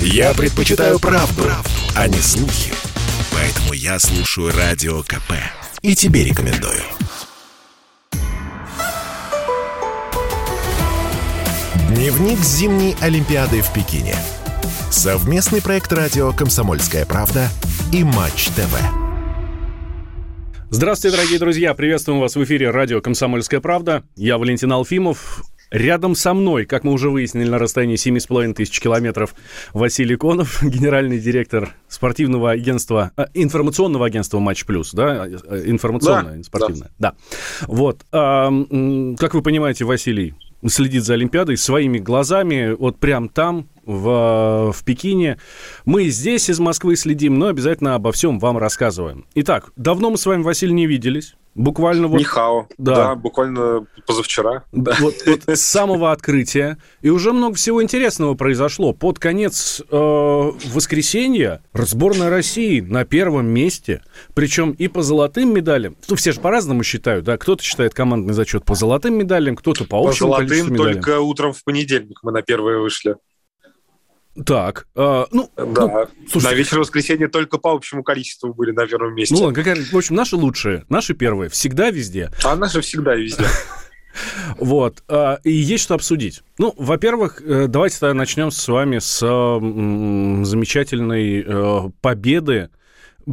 Я предпочитаю правду, правду, а не слухи. Поэтому я слушаю Радио КП. И тебе рекомендую. Дневник зимней Олимпиады в Пекине. Совместный проект радио «Комсомольская правда» и «Матч ТВ». Здравствуйте, дорогие друзья! Приветствуем вас в эфире радио «Комсомольская правда». Я Валентин Алфимов. Рядом со мной, как мы уже выяснили, на расстоянии 7,5 тысяч километров, Василий Конов, генеральный директор спортивного агентства, э, информационного агентства «Матч Плюс», да? Э, информационное, да, спортивное. Да. да. Вот. Как вы понимаете, Василий следит за Олимпиадой своими глазами, вот прям там, в, в Пекине. Мы здесь из Москвы следим, но обязательно обо всем вам рассказываем. Итак, давно мы с вами, Василий, не виделись. Буквально вот... Нихао. Да. да, буквально позавчера. Да, вот, вот с самого открытия. И уже много всего интересного произошло. Под конец э, воскресенья сборная России на первом месте. Причем и по золотым медалям. Ну, все же по-разному считают, да. Кто-то считает командный зачет по золотым медалям, кто-то по общему По золотым только утром в понедельник мы на первые вышли. Так, э, ну, да. Ну, слушайте, на вечер воскресенья только по общему количеству были на первом месте. Ну, какая, в общем, наши лучшие, наши первые, всегда везде. А наши всегда везде. Вот. А, и есть что обсудить. Ну, во-первых, э, давайте тогда начнем с вами с замечательной э, победы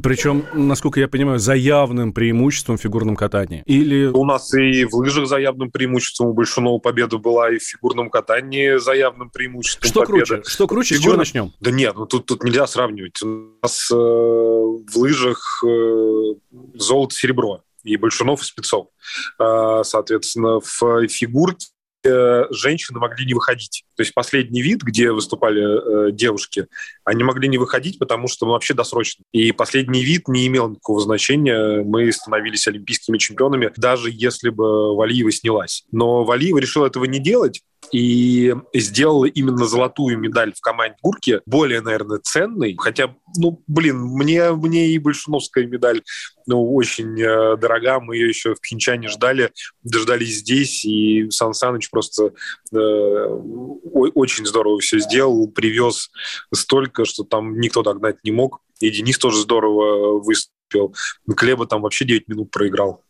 причем, насколько я понимаю, за явным преимуществом в фигурном катании. Или... У нас и в лыжах за явным преимуществом у Большунова победа была, и в фигурном катании за явным преимуществом Что победа. круче? Что круче? Фигур... С чего начнем? Да нет, ну тут, тут нельзя сравнивать. У нас э, в лыжах э, золото-серебро и Большунов, и Спецов. Э, соответственно, в фигурке женщины могли не выходить. То есть последний вид, где выступали э, девушки, они могли не выходить, потому что мы вообще досрочно. И последний вид не имел никакого значения. Мы становились олимпийскими чемпионами, даже если бы Валиева снялась. Но Валиева решила этого не делать, и сделала именно золотую медаль в команде Гурки более, наверное, ценной. Хотя, ну, блин, мне, мне и большиновская медаль ну, очень э, дорога. Мы ее еще в Пхенчане ждали, дождались здесь, и Сан Саныч просто э, очень здорово все сделал, привез столько, что там никто догнать не мог. И Денис тоже здорово выступил. Клеба там вообще 9 минут проиграл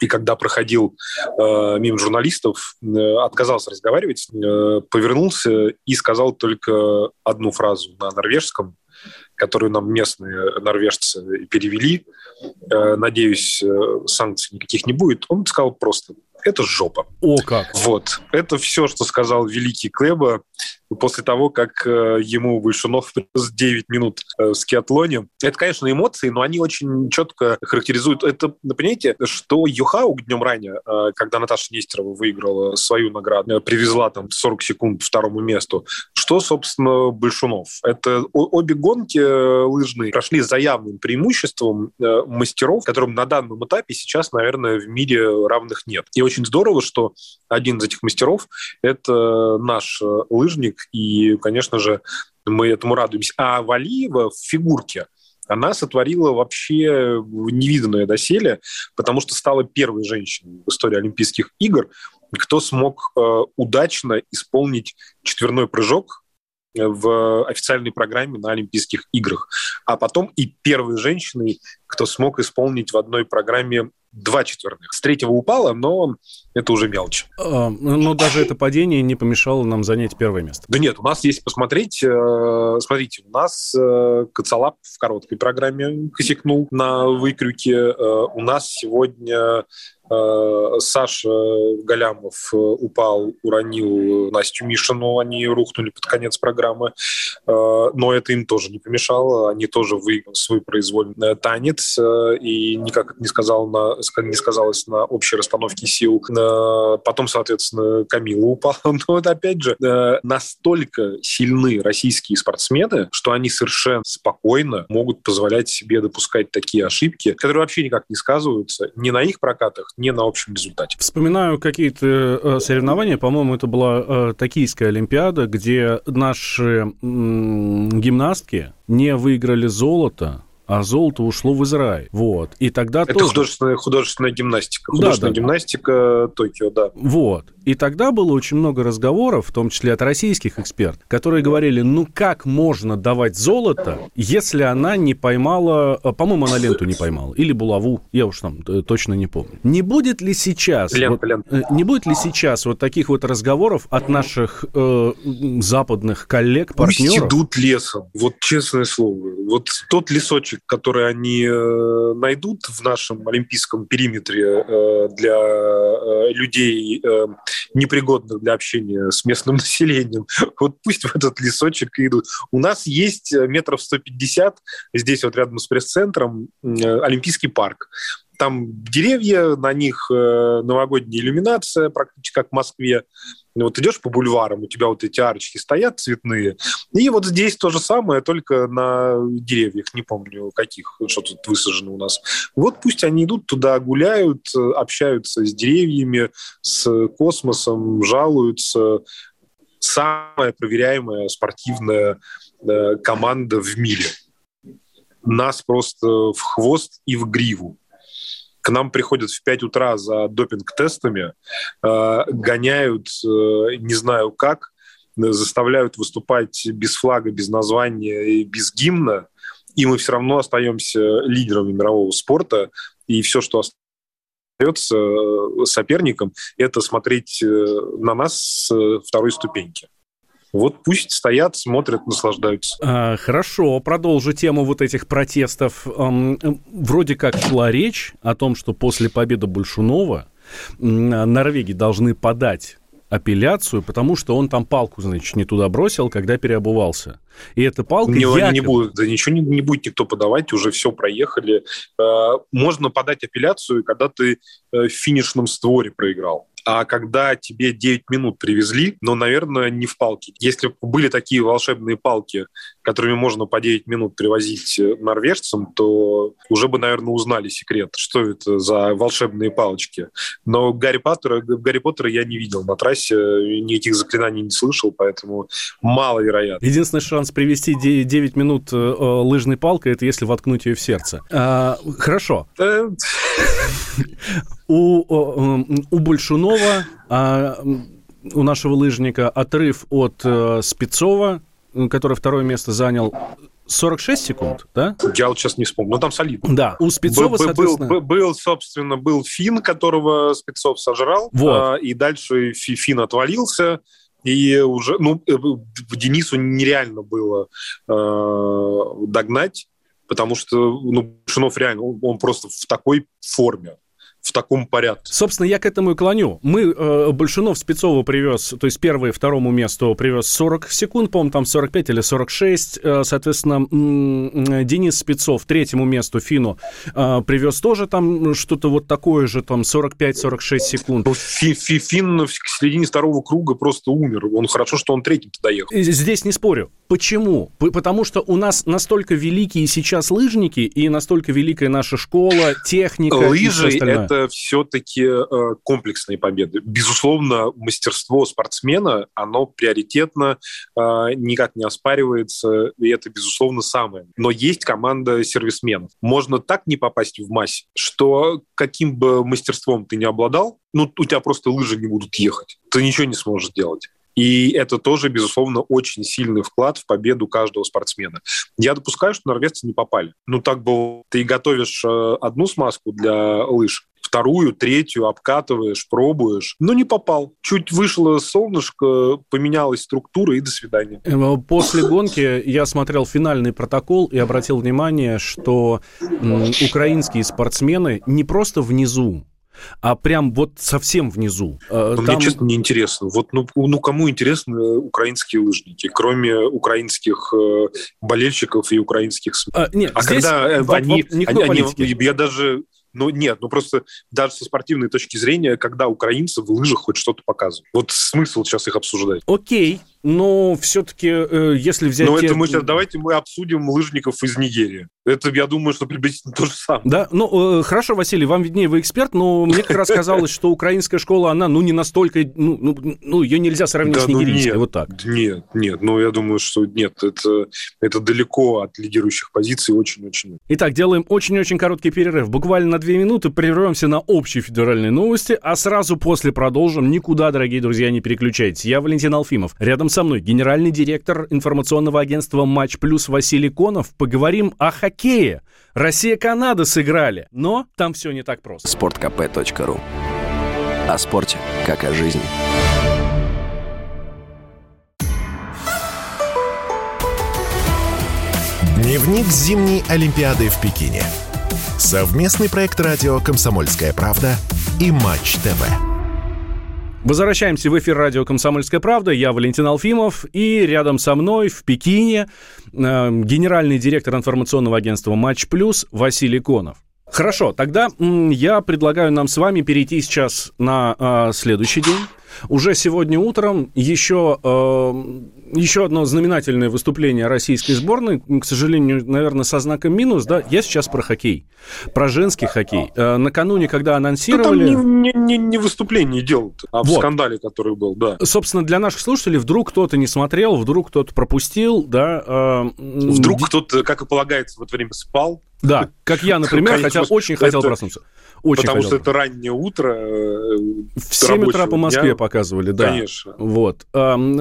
и когда проходил э, мимо журналистов, э, отказался разговаривать, э, повернулся и сказал только одну фразу на норвежском, которую нам местные норвежцы перевели. Э, надеюсь, э, санкций никаких не будет. Он сказал просто это жопа. О, как! Вот. Это все, что сказал великий Клеба после того, как э, ему Большунов принес 9 минут э, в скиатлоне. Это, конечно, эмоции, но они очень четко характеризуют. Это, понимаете, что Юхау днем ранее, э, когда Наташа Нестерова выиграла свою награду, привезла там 40 секунд второму месту, что, собственно, Большунов? Это обе гонки лыжные прошли за явным преимуществом мастеров, которым на данном этапе сейчас, наверное, в мире равных нет. И очень здорово, что один из этих мастеров – это наш лыжник и, конечно же, мы этому радуемся. А Валиева в фигурке она сотворила вообще невиданное доселе, потому что стала первой женщиной в истории Олимпийских игр, кто смог э, удачно исполнить четверной прыжок в официальной программе на Олимпийских играх. А потом и первой женщиной, кто смог исполнить в одной программе два четверных. С третьего упало, но это уже мелочь. А, но даже это падение не помешало нам занять первое место. Да нет, у нас есть посмотреть. Э, смотрите, у нас э, Коцалап в короткой программе косякнул на выкрюке. Э, у нас сегодня Саша Галямов упал, уронил Настю Мишину, они рухнули под конец программы, но это им тоже не помешало, они тоже выиграли свой произвольный танец, и никак не, сказал на, не сказалось на общей расстановке сил Э, потом, соответственно, Камила упала. Но вот опять же, э, настолько сильны российские спортсмены, что они совершенно спокойно могут позволять себе допускать такие ошибки, которые вообще никак не сказываются ни на их прокатах, ни на общем результате. Вспоминаю какие-то э, соревнования, по-моему, это была Токийская Олимпиада, где наши гимнастки не выиграли золото а золото ушло в Израиль. Вот. И тогда Это тоже... художественная, художественная гимнастика. Художественная да, да. гимнастика Токио, да. Вот. И тогда было очень много разговоров, в том числе от российских экспертов, которые говорили, ну как можно давать золото, если она не поймала, э, по-моему, она ленту не поймала, или булаву, я уж там э, точно не помню. Не будет ли сейчас... Лента, вот, лента. э, Не будет ли сейчас вот таких вот разговоров от наших э, западных коллег, Пусть партнеров? идут лесом, вот честное слово. Вот тот лесочек, который они э, найдут в нашем олимпийском периметре э, для э, людей, непригодных для общения с местным населением, вот пусть в этот лесочек идут. У нас есть метров 150, здесь вот рядом с пресс-центром, Олимпийский парк. Там деревья, на них э, новогодняя иллюминация, практически как в Москве. Вот идешь по бульварам, у тебя вот эти арочки стоят цветные. И вот здесь то же самое, только на деревьях, не помню каких, что тут высажено у нас. Вот пусть они идут туда, гуляют, общаются с деревьями, с космосом, жалуются. Самая проверяемая спортивная э, команда в мире. Нас просто в хвост и в гриву к нам приходят в 5 утра за допинг-тестами, э, гоняют, э, не знаю как, э, заставляют выступать без флага, без названия и без гимна, и мы все равно остаемся лидерами мирового спорта, и все, что остается соперником, это смотреть на нас с второй ступеньки. Вот пусть стоят, смотрят, наслаждаются. А, Хорошо, продолжу тему вот этих протестов. Вроде как шла речь о том, что после победы Большунова Норвегии должны подать апелляцию, потому что он там палку, значит, не туда бросил, когда переобувался. И эта палка Не, якобы- не будет, да ничего не, не будет никто подавать, уже все проехали. Э, Можно подать апелляцию, когда ты э, в финишном створе проиграл. А когда тебе 9 минут привезли, ну, наверное, не в палке. Если бы были такие волшебные палки, которыми можно по 9 минут привозить э, норвежцам, то уже бы, наверное, узнали секрет, что это за волшебные палочки. Но Гарри Поттера, Гарри Поттера я не видел на трассе, никаких заклинаний не слышал, поэтому маловероятно. Единственный шанс привести 9 минут э, э, лыжной палкой, это если воткнуть ее в сердце. А, Хорошо. Э, У, у Большунова, а, у нашего лыжника, отрыв от Спецова, который второе место занял, 46 секунд, да? Я вот сейчас не вспомню, но там солидно. Да, у Спецова, Был- соответственно... был, был, собственно, был Фин, которого Спецов сожрал, Вот. а, и дальше Фи- Фин отвалился, и уже, ну, э, Денису нереально было э, догнать, потому что, ну, Шунов реально, он, он просто в такой форме, в таком порядке. Собственно, я к этому и клоню. Мы, э, Большунов Спецова привез, то есть первое и второму месту привез 40 секунд, по-моему, там 45 или 46. Э, соответственно, м, Денис Спецов третьему месту Фину э, привез тоже там что-то вот такое же, там 45-46 секунд. Ну, Фи- Фи- Фин в середине второго круга просто умер. Он хорошо, что он третьим доехал. И Здесь не спорю. Почему? Потому что у нас настолько великие сейчас лыжники и настолько великая наша школа, техника и Лыжи всё остальное. это все-таки э, комплексные победы. Безусловно, мастерство спортсмена, оно приоритетно, э, никак не оспаривается, и это, безусловно, самое. Но есть команда сервисменов. Можно так не попасть в массе, что каким бы мастерством ты не обладал, ну, у тебя просто лыжи не будут ехать. Ты ничего не сможешь делать. И это тоже, безусловно, очень сильный вклад в победу каждого спортсмена. Я допускаю, что норвежцы не попали. Ну, так бы ты готовишь э, одну смазку для лыж, вторую, третью обкатываешь, пробуешь. Но не попал. Чуть вышло солнышко, поменялась структура и до свидания. Э, После гонки я смотрел финальный протокол и обратил внимание, что украинские спортсмены не просто внизу, а прям вот совсем внизу. Э, Но там- Мне, честно, не интересно. Вот, ну, ну, кому интересны украинские лыжники, кроме украинских э, болельщиков и украинских СМИ? А, нет, А здесь когда э, воп- они, никакой они- политики. они- я даже, ну нет, ну просто даже со спортивной точки зрения, когда украинцы в лыжах хоть что-то показывают. Вот смысл сейчас их обсуждать. Окей, но все-таки, э, если взять... Но те... это мы сейчас, давайте мы обсудим лыжников из Нигерии. Это, я думаю, что приблизительно то же самое. Да, ну, э, хорошо, Василий, вам виднее, вы эксперт, но мне как раз казалось, что украинская школа, она, ну, не настолько, ну, ну, ну ее нельзя сравнить да, с нигерийской, ну, нет, вот так. Нет, нет, ну, я думаю, что нет, это, это далеко от лидирующих позиций очень-очень. Итак, делаем очень-очень короткий перерыв, буквально на две минуты, прервемся на общие федеральные новости, а сразу после продолжим. Никуда, дорогие друзья, не переключайтесь. Я Валентин Алфимов, рядом со мной генеральный директор информационного агентства «Матч Плюс» Василий Конов. Поговорим о хоккее. Россия-Канада сыграли, но там все не так просто. Спорткп.ру О спорте, как о жизни. Дневник зимней Олимпиады в Пекине. Совместный проект радио «Комсомольская правда» и «Матч ТВ». Возвращаемся в эфир радио «Комсомольская правда». Я Валентин Алфимов. И рядом со мной в Пекине э, генеральный директор информационного агентства «Матч Плюс» Василий Конов. Хорошо, тогда я предлагаю нам с вами перейти сейчас на э, следующий день. Уже сегодня утром еще, э, еще одно знаменательное выступление российской сборной, к сожалению, наверное, со знаком минус, да, я сейчас про хоккей, про женский хоккей. Э, накануне, когда анонсировали... Ну, там не, не, не выступление делал, а в вот. скандале, который был, да. Собственно, для наших слушателей вдруг кто-то не смотрел, вдруг кто-то пропустил, да. Э, вдруг кто-то, как и полагается, в это время спал. Да, как я, например, хотя очень хотел проснуться. Очень Потому хотел. что это раннее утро. Э, в 7 утра по Москве дня. Показывали, да. Конечно. Вот.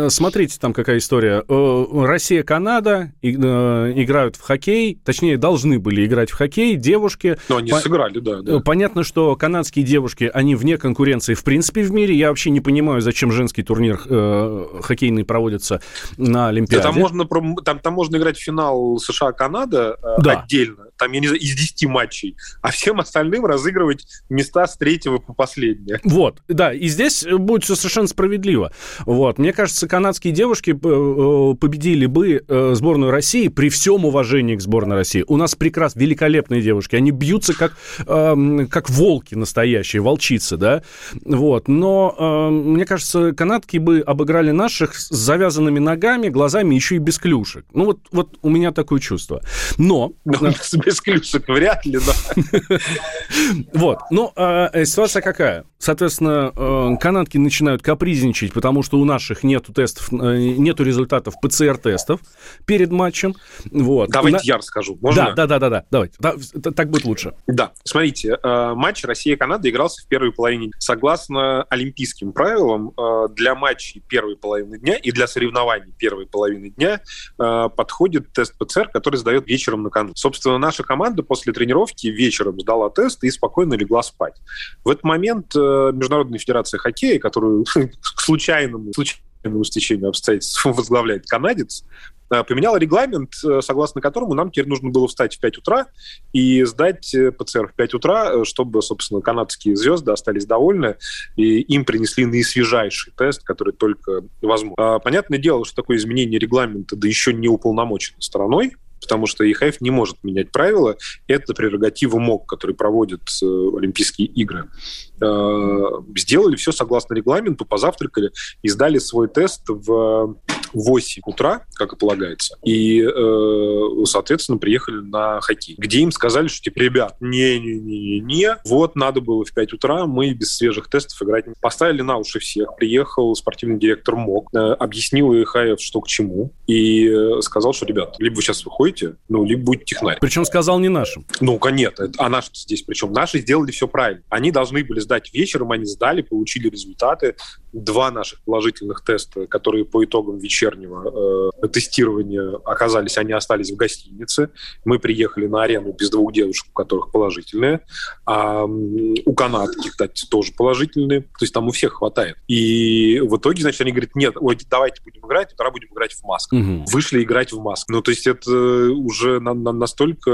Смотрите, там какая история. Э, Россия-Канада э, играют в хоккей, точнее, должны были играть в хоккей девушки. Но они По... сыграли, да, да. Понятно, что канадские девушки, они вне конкуренции в принципе в мире. Я вообще не понимаю, зачем женский турнир э, хоккейный проводится на Олимпиаде. Да, там, можно, там, там можно играть в финал США-Канада да. отдельно. Там, я не знаю, из 10 матчей. А всем остальным разыгрывать места с третьего по последнее. Вот, да, и здесь будет все совершенно справедливо. Вот, мне кажется, канадские девушки э, э, победили бы э, сборную России при всем уважении к сборной России. У нас прекрасно, великолепные девушки, они бьются как, эм, как волки настоящие, волчицы, да, вот, но эм, мне кажется, канадки бы обыграли наших с завязанными ногами, глазами, еще и без клюшек. Ну вот, вот у меня такое чувство. Но... но ну, без клюшек вряд ли, да. Вот. Ну, а, ситуация какая? Соответственно, э, канадки начинают капризничать, потому что у наших нету тестов, э, нету результатов ПЦР-тестов перед матчем. Вот. Давайте На... я расскажу. Можно? Да, да, да, да, да. Давайте. Да, так будет лучше. Да. Смотрите, э, матч Россия-Канада игрался в первой половине. Согласно олимпийским правилам, для матчей первой половины дня и для соревнований первой половины дня подходит тест ПЦР, который сдает вечером накануне. Собственно, наша команда после тренировки вечером сдала тест и спокойно легла спать. В этот момент Международная федерация хоккея, которую к случайному, случайному стечению обстоятельств возглавляет канадец, э, поменяла регламент, э, согласно которому нам теперь нужно было встать в 5 утра и сдать э, ПЦР в 5 утра, чтобы, собственно, канадские звезды остались довольны, и им принесли наисвежайший тест, который только возможно. А, понятное дело, что такое изменение регламента, да еще не уполномочено стороной, потому что ИХФ не может менять правила. Это прерогатива МОК, который проводит э, Олимпийские игры. Э, сделали все согласно регламенту, позавтракали и сдали свой тест в 8 утра, как и полагается, и, э, соответственно, приехали на хоккей, где им сказали, что, типа, ребят, не-не-не-не, вот надо было в 5 утра, мы без свежих тестов играть не... Поставили на уши всех, приехал спортивный директор МОК, э, объяснил ИХФ, что к чему, и э, сказал, что, ребят, либо вы сейчас выходите, ну, либо будете технарь. Причем сказал не нашим. Ну, конечно, а наши здесь причем? Наши сделали все правильно. Они должны были сдать вечером, они сдали, получили результаты, два наших положительных теста, которые по итогам вечернего э, тестирования оказались, они остались в гостинице. Мы приехали на арену без двух девушек, у которых положительные. А у канадки, кстати, тоже положительные. То есть там у всех хватает. И в итоге, значит, они говорят, нет, ой, давайте будем играть, тогда будем играть в масках. Угу. Вышли играть в масках. Ну, то есть это уже на, на, настолько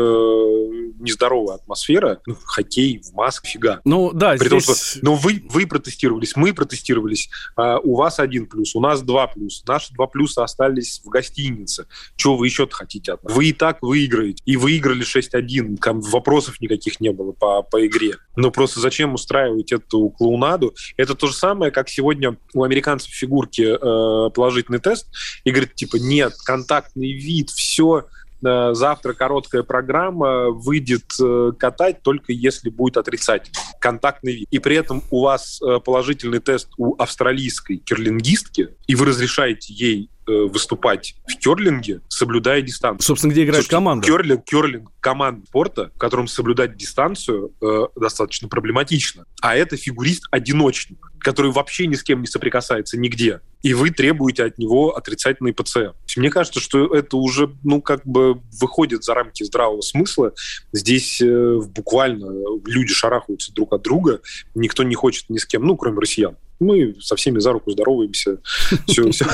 нездоровая атмосфера. Ну, хоккей в масках, фига. Ну, да, При здесь... том, что ну, вы, вы протестировались, мы протестировались, а, у вас один плюс, у нас два плюса. Наши два плюса остались в гостинице. Чего вы еще хотите от нас? Вы и так выиграете. И выиграли 6-1. Там вопросов никаких не было по, по игре. Но просто зачем устраивать эту клоунаду? Это то же самое, как сегодня у американцев фигурки э, положительный тест, и говорит, типа, нет, контактный вид, все, завтра короткая программа выйдет э, катать только если будет отрицательный контактный вид. И при этом у вас э, положительный тест у австралийской кирлингистки, и вы разрешаете ей выступать в керлинге, соблюдая дистанцию. Собственно, где играет Слушайте, команда? Керлинг, керлинг команд спорта, в котором соблюдать дистанцию э, достаточно проблематично. А это фигурист-одиночник, который вообще ни с кем не соприкасается нигде. И вы требуете от него отрицательный ПЦР. Мне кажется, что это уже, ну, как бы выходит за рамки здравого смысла. Здесь э, буквально люди шарахаются друг от друга, никто не хочет ни с кем, ну, кроме россиян мы со всеми за руку здороваемся, все, все,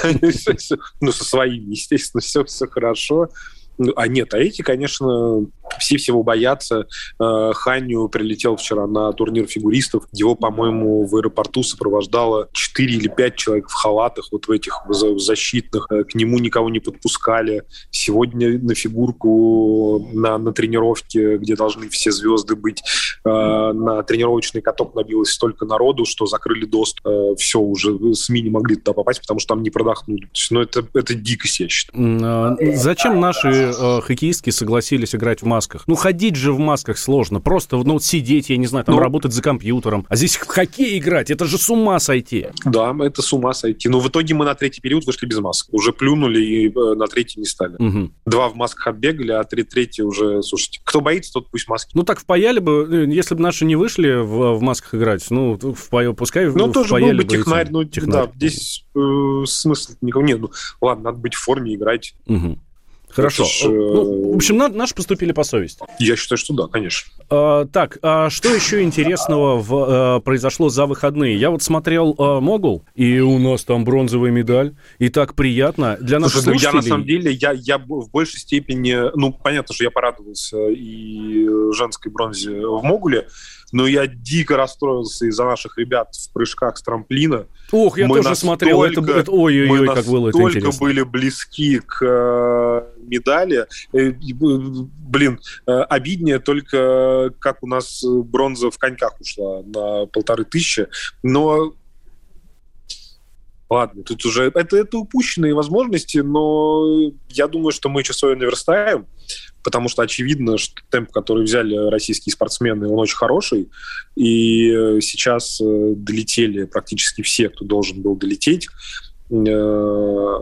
ну, со своими, естественно, все, все хорошо. Ну, а нет, а эти, конечно, все всего боятся. Э, Ханю прилетел вчера на турнир фигуристов. Его, по-моему, в аэропорту сопровождало 4 или 5 человек в халатах, вот в этих защитных. Э, к нему никого не подпускали. Сегодня на фигурку на, на тренировке, где должны все звезды быть, э, на тренировочный каток набилось столько народу, что закрыли доступ. Все, уже СМИ не могли туда попасть, потому что там не продохнули. Ну, это, это дикость, я считаю. Зачем наши хоккеистки согласились играть в масках. Ну, ходить же в масках сложно. Просто, ну, сидеть, я не знаю, там ну, работать за компьютером. А здесь в хоккей играть, это же с ума сойти. Да, это с ума сойти. Но в итоге мы на третий период вышли без масок. Уже плюнули и э, на третий не стали. Угу. Два в масках отбегали, а три третий уже, слушайте, кто боится, тот пусть маски. Ну, так впаяли бы, э, если бы наши не вышли в, в масках играть, ну, впая, пускай Ну, тоже был бы технарь, ну, технарь. да, здесь э, смысл никого нет. Ну, ладно, надо быть в форме, играть. Угу. Хорошо. Ж... Ну, в общем, на, наши поступили по совести. Я считаю, что да, конечно. А, так, а что еще интересного в, а, произошло за выходные? Я вот смотрел а, Могул, и у нас там бронзовая медаль, и так приятно. Для наших Слушай, слушателей... ну, я на самом деле, я, я в большей степени, ну, понятно, что я порадовался и женской бронзе в Могуле, но я дико расстроился из-за наших ребят в прыжках с трамплина. Ох, я мы тоже смотрел, это, это ой-ой-ой, как было это интересно. были близки к э, медали. Э, блин, э, обиднее только, как у нас бронза в коньках ушла на полторы тысячи, но Ладно, тут уже это, это упущенные возможности, но я думаю, что мы часовой наверстаем потому что очевидно, что темп, который взяли российские спортсмены, он очень хороший, и э, сейчас э, долетели практически все, кто должен был долететь. Э,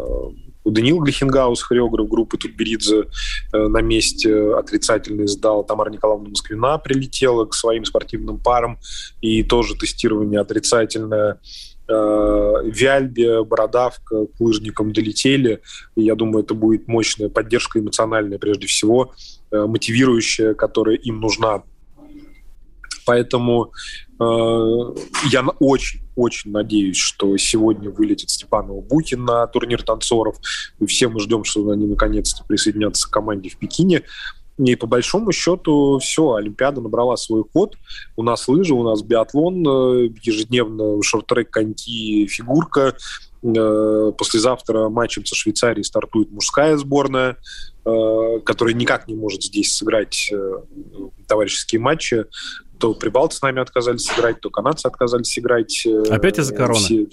Даниил Глихенгаус, хореограф группы Тутберидзе, на месте отрицательный сдал. Тамара Николаевна Москвина прилетела к своим спортивным парам, и тоже тестирование отрицательное. Э, Вяльбе, Бородавка к лыжникам долетели. Я думаю, это будет мощная поддержка эмоциональная, прежде всего, э, мотивирующая, которая им нужна. Поэтому э, я очень-очень надеюсь, что сегодня вылетит Степанова Букин на турнир танцоров. И все мы ждем, что они наконец-то присоединятся к команде в Пекине. И по большому счету все, Олимпиада набрала свой ход. У нас лыжи, у нас биатлон, э, ежедневно шорт-трек, коньки, фигурка. Э, послезавтра матчем со Швейцарией стартует мужская сборная, э, которая никак не может здесь сыграть товарищеские матчи. То прибалты с нами отказались сыграть, то канадцы отказались сыграть. Опять из-за короны? Все,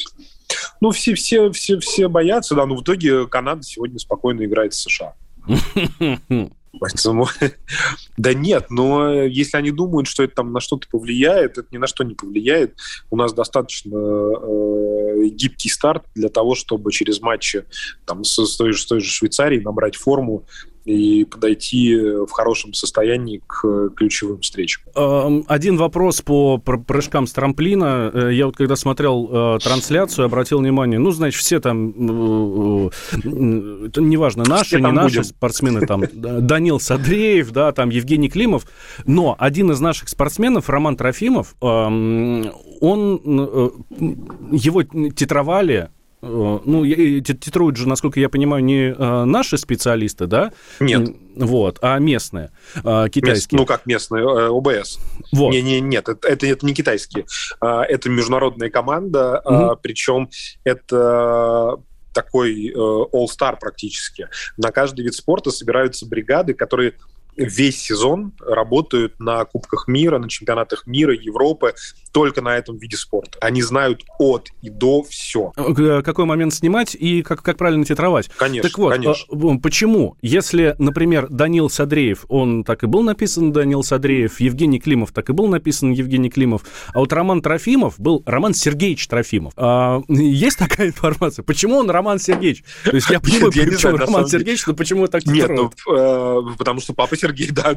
ну, все, все, все, все боятся, да, но в итоге Канада сегодня спокойно играет с США. Поэтому, да нет, но если они думают, что это там на что-то повлияет, это ни на что не повлияет. У нас достаточно э, гибкий старт для того, чтобы через матчи там, с, с, той же, с той же Швейцарией набрать форму и подойти в хорошем состоянии к ключевым встречам. Один вопрос по прыжкам с трамплина. Э, я вот когда смотрел э, трансляцию, обратил внимание, ну, значит, все там, э, неважно, наши, не наши будем. спортсмены, там, Данил Садреев, да, там, Евгений Климов, но один из наших спортсменов, Роман Трофимов, он, его титровали Ну, титруют же, насколько я понимаю, не наши специалисты, да? Нет. Вот, а местные, китайские. Мест, ну, как местные, ОБС. Вот. Не, не, нет, это, это, это не китайские. Это международная команда, угу. причем это такой э, all-star практически. На каждый вид спорта собираются бригады, которые весь сезон работают на Кубках мира, на чемпионатах мира, Европы, только на этом виде спорта. Они знают от и до все. Э, какой момент снимать и как, как правильно титровать. Конечно, Так вот, конечно. А, почему? Если, например, Данил Садреев, он так и был написан Данил Садреев, Евгений Климов так и был написан Евгений Климов, а вот Роман Трофимов был Роман Сергеевич Трофимов. А, есть такая информация? Почему он Роман Сергеевич? То есть я понимаю, почему Роман Сергеевич, но почему так Нет, ну, э, потому что папа Сергей, да.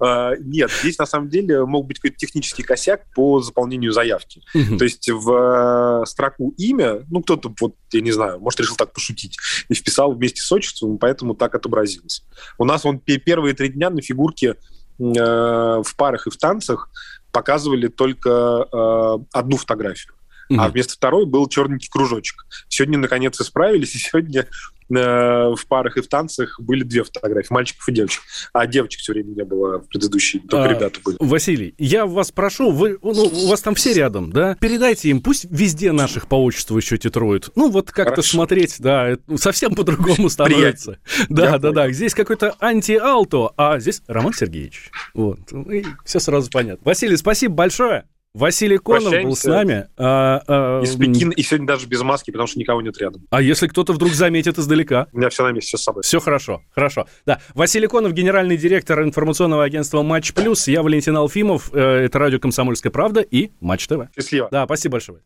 А, нет, здесь на самом деле мог быть какой-то технический косяк по заполнению заявки. То есть в э, строку имя, ну, кто-то, вот, я не знаю, может, решил так пошутить, и вписал вместе с отчеством, поэтому так отобразилось. У нас он первые три дня на фигурке э, в парах и в танцах показывали только э, одну фотографию mm-hmm. а вместо второй был черненький кружочек. Сегодня, наконец, исправились, и сегодня э, в парах и в танцах были две фотографии, мальчиков и девочек. А девочек все время не было в предыдущей, только а, ребята были. Василий, я вас прошу, вы, ну, у вас там все рядом, да? Передайте им, пусть везде наших по отчеству еще титруют. Ну, вот как-то смотреть, да, совсем по-другому становится. Да, да, да. Здесь какой-то анти-алто, а здесь Роман Сергеевич. Вот. И все сразу понятно. Василий, спасибо большое. Василий Конов был с нами. А, а, из Пекина, и сегодня даже без маски, потому что никого нет рядом. А если кто-то вдруг заметит издалека? У меня все на месте, все с собой. Все хорошо, хорошо. Да, Василий Конов, генеральный директор информационного агентства «Матч Плюс». Я Валентин Алфимов, э, это радио «Комсомольская правда» и «Матч ТВ». Счастливо. Да, спасибо большое.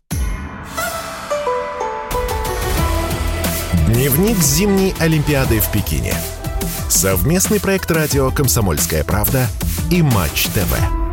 Дневник зимней Олимпиады в Пекине. Совместный проект радио «Комсомольская правда» и «Матч ТВ».